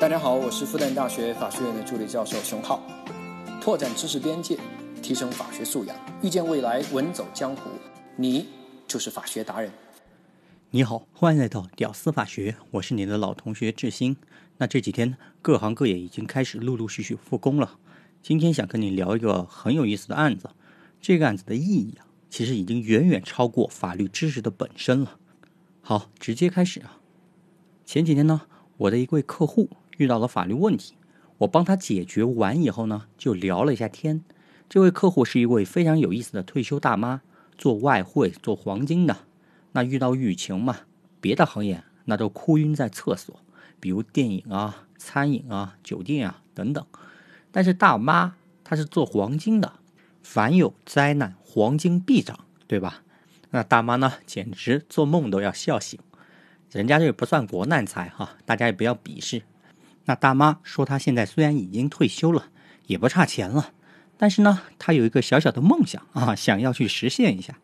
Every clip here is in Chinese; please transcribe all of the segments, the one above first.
大家好，我是复旦大学法学院的助理教授熊浩，拓展知识边界，提升法学素养，遇见未来，稳走江湖，你就是法学达人。你好，欢迎来到屌丝法学，我是你的老同学志新。那这几天各行各业已经开始陆陆续续复工了，今天想跟你聊一个很有意思的案子，这个案子的意义啊，其实已经远远超过法律知识的本身了。好，直接开始啊。前几天呢，我的一位客户遇到了法律问题，我帮他解决完以后呢，就聊了一下天。这位客户是一位非常有意思的退休大妈，做外汇、做黄金的。那遇到疫情嘛，别的行业那都哭晕在厕所，比如电影啊、餐饮啊、酒店啊等等。但是大妈她是做黄金的，凡有灾难，黄金必涨，对吧？那大妈呢，简直做梦都要笑醒。人家这不算国难财哈，大家也不要鄙视。那大妈说，她现在虽然已经退休了，也不差钱了，但是呢，她有一个小小的梦想啊，想要去实现一下。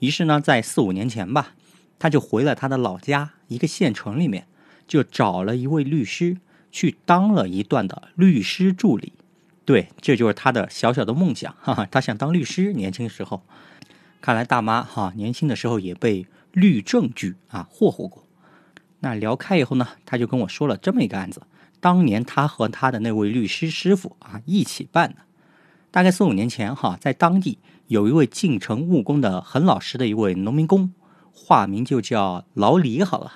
于是呢，在四五年前吧，她就回了她的老家一个县城里面，就找了一位律师去当了一段的律师助理。对，这就是她的小小的梦想哈哈，她想当律师。年轻时候，看来大妈哈年轻的时候也被律政局啊霍霍过。那聊开以后呢，他就跟我说了这么一个案子，当年他和他的那位律师师傅啊一起办的，大概四五年前哈，在当地有一位进城务工的很老实的一位农民工，化名就叫老李好了。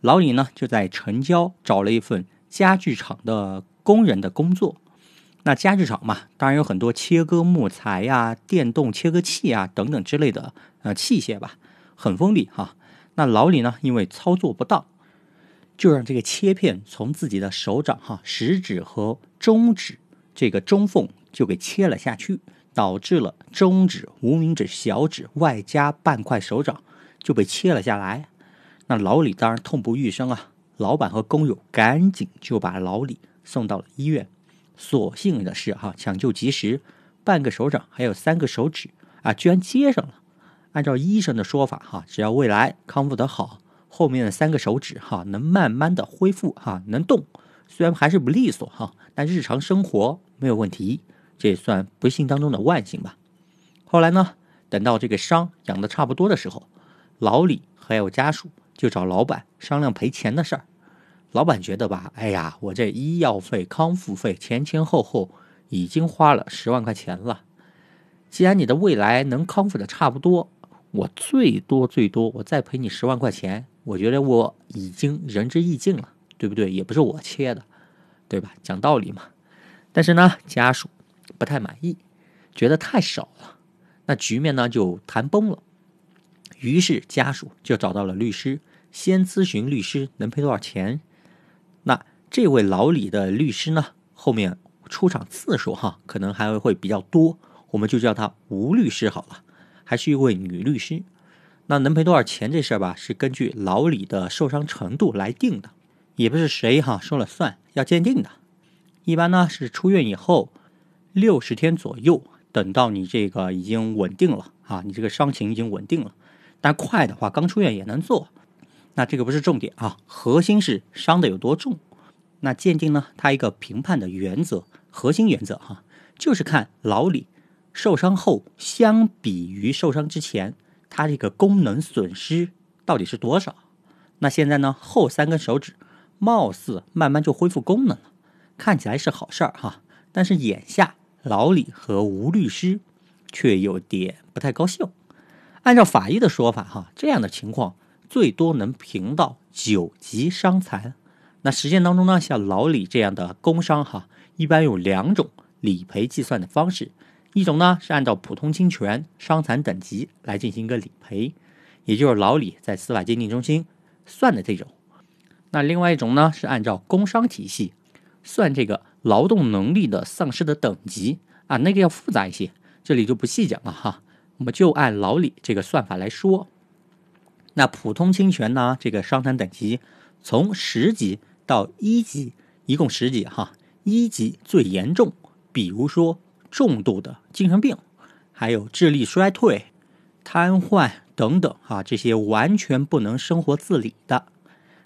老李呢就在城郊找了一份家具厂的工人的工作。那家具厂嘛，当然有很多切割木材呀、电动切割器啊等等之类的呃器械吧，很锋利哈。那老李呢，因为操作不当。就让这个切片从自己的手掌哈食指和中指这个中缝就给切了下去，导致了中指、无名指、小指外加半块手掌就被切了下来。那老李当然痛不欲生啊！老板和工友赶紧就把老李送到了医院。所幸的是哈抢救及时，半个手掌还有三个手指啊居然接上了。按照医生的说法哈，只要未来康复得好。后面的三个手指哈，能慢慢的恢复哈，能动，虽然还是不利索哈，但日常生活没有问题，这也算不幸当中的万幸吧。后来呢，等到这个伤养的差不多的时候，老李还有家属就找老板商量赔钱的事儿。老板觉得吧，哎呀，我这医药费、康复费前前后后已经花了十万块钱了，既然你的未来能康复的差不多，我最多最多我再赔你十万块钱。我觉得我已经仁至义尽了，对不对？也不是我切的，对吧？讲道理嘛。但是呢，家属不太满意，觉得太少了，那局面呢就谈崩了。于是家属就找到了律师，先咨询律师能赔多少钱。那这位老李的律师呢，后面出场次数哈，可能还会比较多，我们就叫他吴律师好了，还是一位女律师。那能赔多少钱这事儿吧，是根据老李的受伤程度来定的，也不是谁哈说了算，要鉴定的。一般呢是出院以后六十天左右，等到你这个已经稳定了啊，你这个伤情已经稳定了。但快的话，刚出院也能做。那这个不是重点啊，核心是伤的有多重。那鉴定呢，它一个评判的原则，核心原则哈，就是看老李受伤后相比于受伤之前。它这个功能损失到底是多少？那现在呢？后三根手指貌似慢慢就恢复功能了，看起来是好事儿哈。但是眼下老李和吴律师却有点不太高兴。按照法医的说法哈，这样的情况最多能评到九级伤残。那实践当中呢，像老李这样的工伤哈，一般有两种理赔计算的方式。一种呢是按照普通侵权伤残等级来进行一个理赔，也就是老李在司法鉴定中心算的这种。那另外一种呢是按照工伤体系算这个劳动能力的丧失的等级啊，那个要复杂一些，这里就不细讲了哈。我们就按老李这个算法来说。那普通侵权呢，这个伤残等级从十级到一级，一共十级哈，一级最严重，比如说。重度的精神病，还有智力衰退、瘫痪等等啊，这些完全不能生活自理的。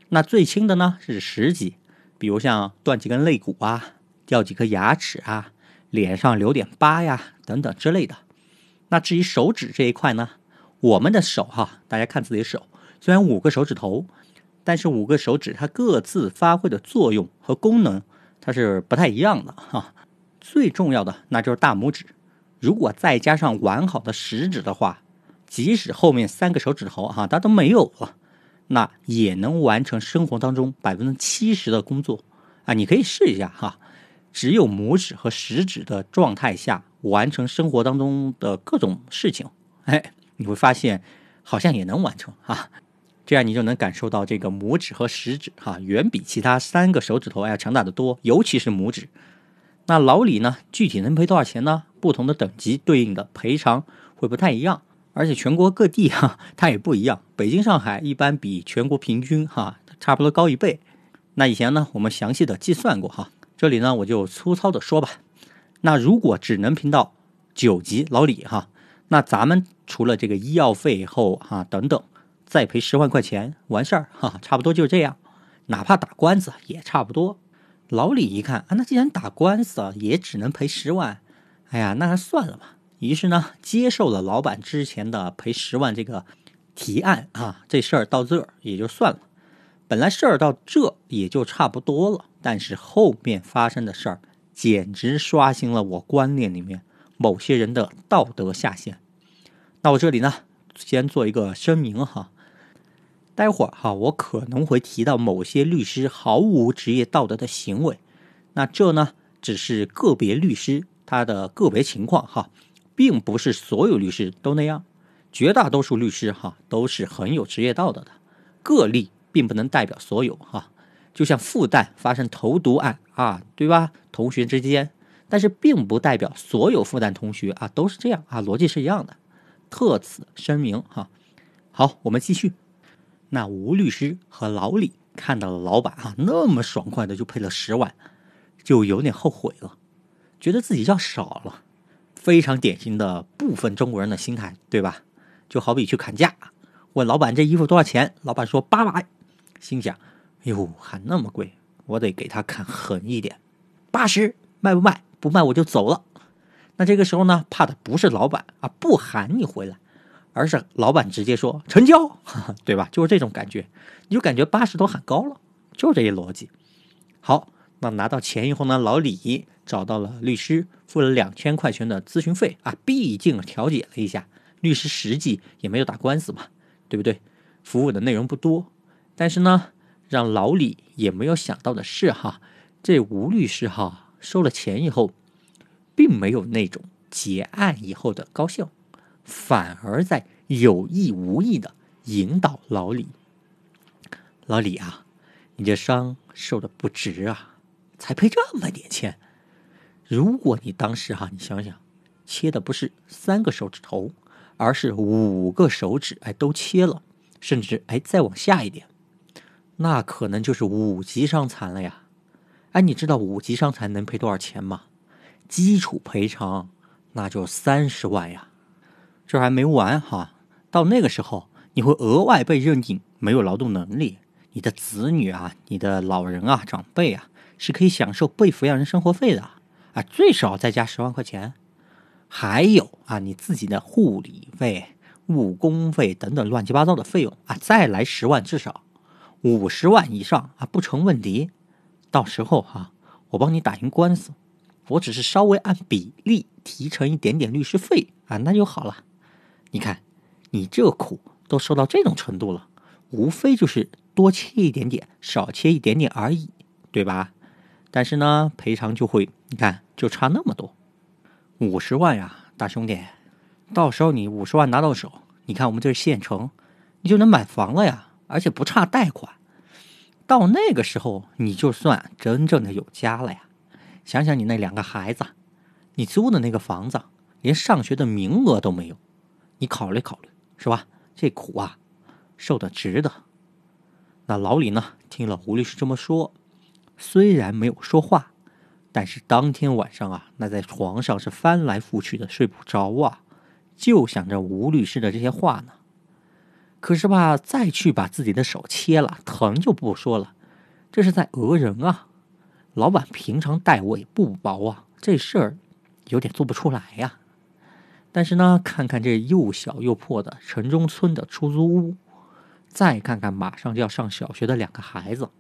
那最轻的呢是十级，比如像断几根肋骨啊，掉几颗牙齿啊，脸上留点疤呀，等等之类的。那至于手指这一块呢，我们的手哈，大家看自己手，虽然五个手指头，但是五个手指它各自发挥的作用和功能，它是不太一样的哈。最重要的那就是大拇指，如果再加上完好的食指的话，即使后面三个手指头哈它都没有了，那也能完成生活当中百分之七十的工作啊！你可以试一下哈，只有拇指和食指的状态下完成生活当中的各种事情，哎，你会发现好像也能完成啊！这样你就能感受到这个拇指和食指哈远比其他三个手指头要强大的多，尤其是拇指。那老李呢？具体能赔多少钱呢？不同的等级对应的赔偿会不太一样，而且全国各地哈它也不一样。北京、上海一般比全国平均哈差不多高一倍。那以前呢，我们详细的计算过哈，这里呢我就粗糙的说吧。那如果只能评到九级老李哈，那咱们除了这个医药费后哈等等，再赔十万块钱完事儿哈，差不多就这样。哪怕打官司也差不多。老李一看啊，那既然打官司啊，也只能赔十万，哎呀，那还算了吧。于是呢，接受了老板之前的赔十万这个提案啊，这事儿到这儿也就算了。本来事儿到这也就差不多了，但是后面发生的事儿，简直刷新了我观念里面某些人的道德下限。那我这里呢，先做一个声明哈。待会儿哈，我可能会提到某些律师毫无职业道德的行为，那这呢只是个别律师他的个别情况哈，并不是所有律师都那样，绝大多数律师哈都是很有职业道德的，个例并不能代表所有哈，就像复旦发生投毒案啊，对吧？同学之间，但是并不代表所有复旦同学啊都是这样啊，逻辑是一样的，特此声明哈。好，我们继续。那吴律师和老李看到了老板啊那么爽快的就赔了十万，就有点后悔了，觉得自己要少了，非常典型的部分中国人的心态，对吧？就好比去砍价，问老板这衣服多少钱，老板说八百，心想，哎呦还那么贵，我得给他砍狠一点，八十卖不卖？不卖我就走了。那这个时候呢，怕的不是老板啊，不喊你回来。而是老板直接说成交，对吧？就是这种感觉，你就感觉八十都喊高了，就这一逻辑。好，那拿到钱以后呢，老李找到了律师，付了两千块钱的咨询费啊，毕竟调解了一下，律师实际也没有打官司嘛，对不对？服务的内容不多，但是呢，让老李也没有想到的是哈，这吴律师哈收了钱以后，并没有那种结案以后的高兴。反而在有意无意的引导老李，老李啊，你这伤受的不值啊，才赔这么点钱。如果你当时哈，你想想，切的不是三个手指头，而是五个手指，哎，都切了，甚至哎再往下一点，那可能就是五级伤残了呀。哎，你知道五级伤残能赔多少钱吗？基础赔偿那就三十万呀。这还没完哈，到那个时候你会额外被认定没有劳动能力，你的子女啊、你的老人啊、长辈啊是可以享受被抚养人生活费的啊，最少再加十万块钱。还有啊，你自己的护理费、误工费等等乱七八糟的费用啊，再来十万，至少五十万以上啊，不成问题。到时候哈，我帮你打赢官司，我只是稍微按比例提成一点点律师费啊，那就好了。你看，你这苦都受到这种程度了，无非就是多切一点点，少切一点点而已，对吧？但是呢，赔偿就会，你看就差那么多，五十万呀，大兄弟，到时候你五十万拿到手，你看我们这县城，你就能买房了呀，而且不差贷款。到那个时候，你就算真正的有家了呀。想想你那两个孩子，你租的那个房子，连上学的名额都没有。你考虑考虑，是吧？这苦啊，受的值得。那老李呢？听了吴律师这么说，虽然没有说话，但是当天晚上啊，那在床上是翻来覆去的睡不着啊，就想着吴律师的这些话呢。可是吧，再去把自己的手切了，疼就不说了，这是在讹人啊，老板平常待我也不薄啊，这事儿有点做不出来呀。但是呢，看看这又小又破的城中村的出租屋，再看看马上就要上小学的两个孩子，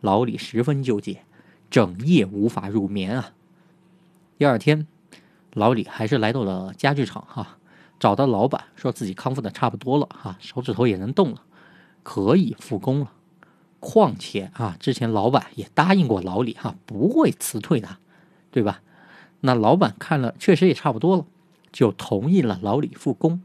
老李十分纠结，整夜无法入眠啊。第二天，老李还是来到了家具厂哈，找到老板，说自己康复的差不多了哈，手指头也能动了，可以复工了。况且啊，之前老板也答应过老李哈，不会辞退他，对吧？那老板看了，确实也差不多了，就同意了老李复工。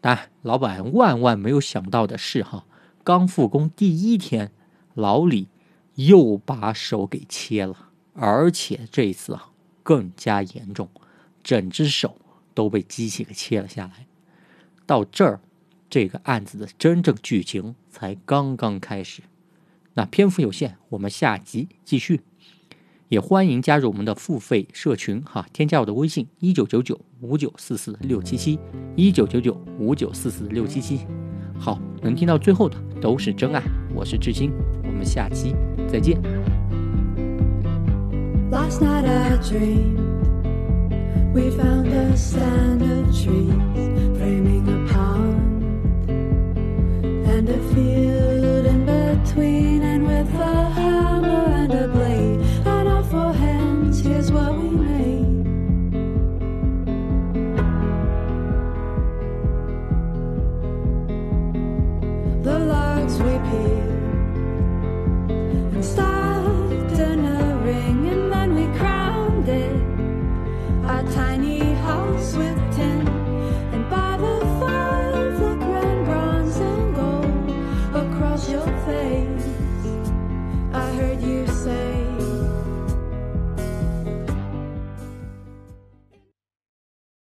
但老板万万没有想到的是哈，刚复工第一天，老李又把手给切了，而且这一次啊更加严重，整只手都被机器给切了下来。到这儿，这个案子的真正剧情才刚刚开始。那篇幅有限，我们下集继续。也欢迎加入我们的付费社群哈，添加我的微信一九九九五九四四六七七一九九九五九四四六七七。好，能听到最后的都是真爱。我是志新，我们下期再见。Last night I dreamed we found a stand of trees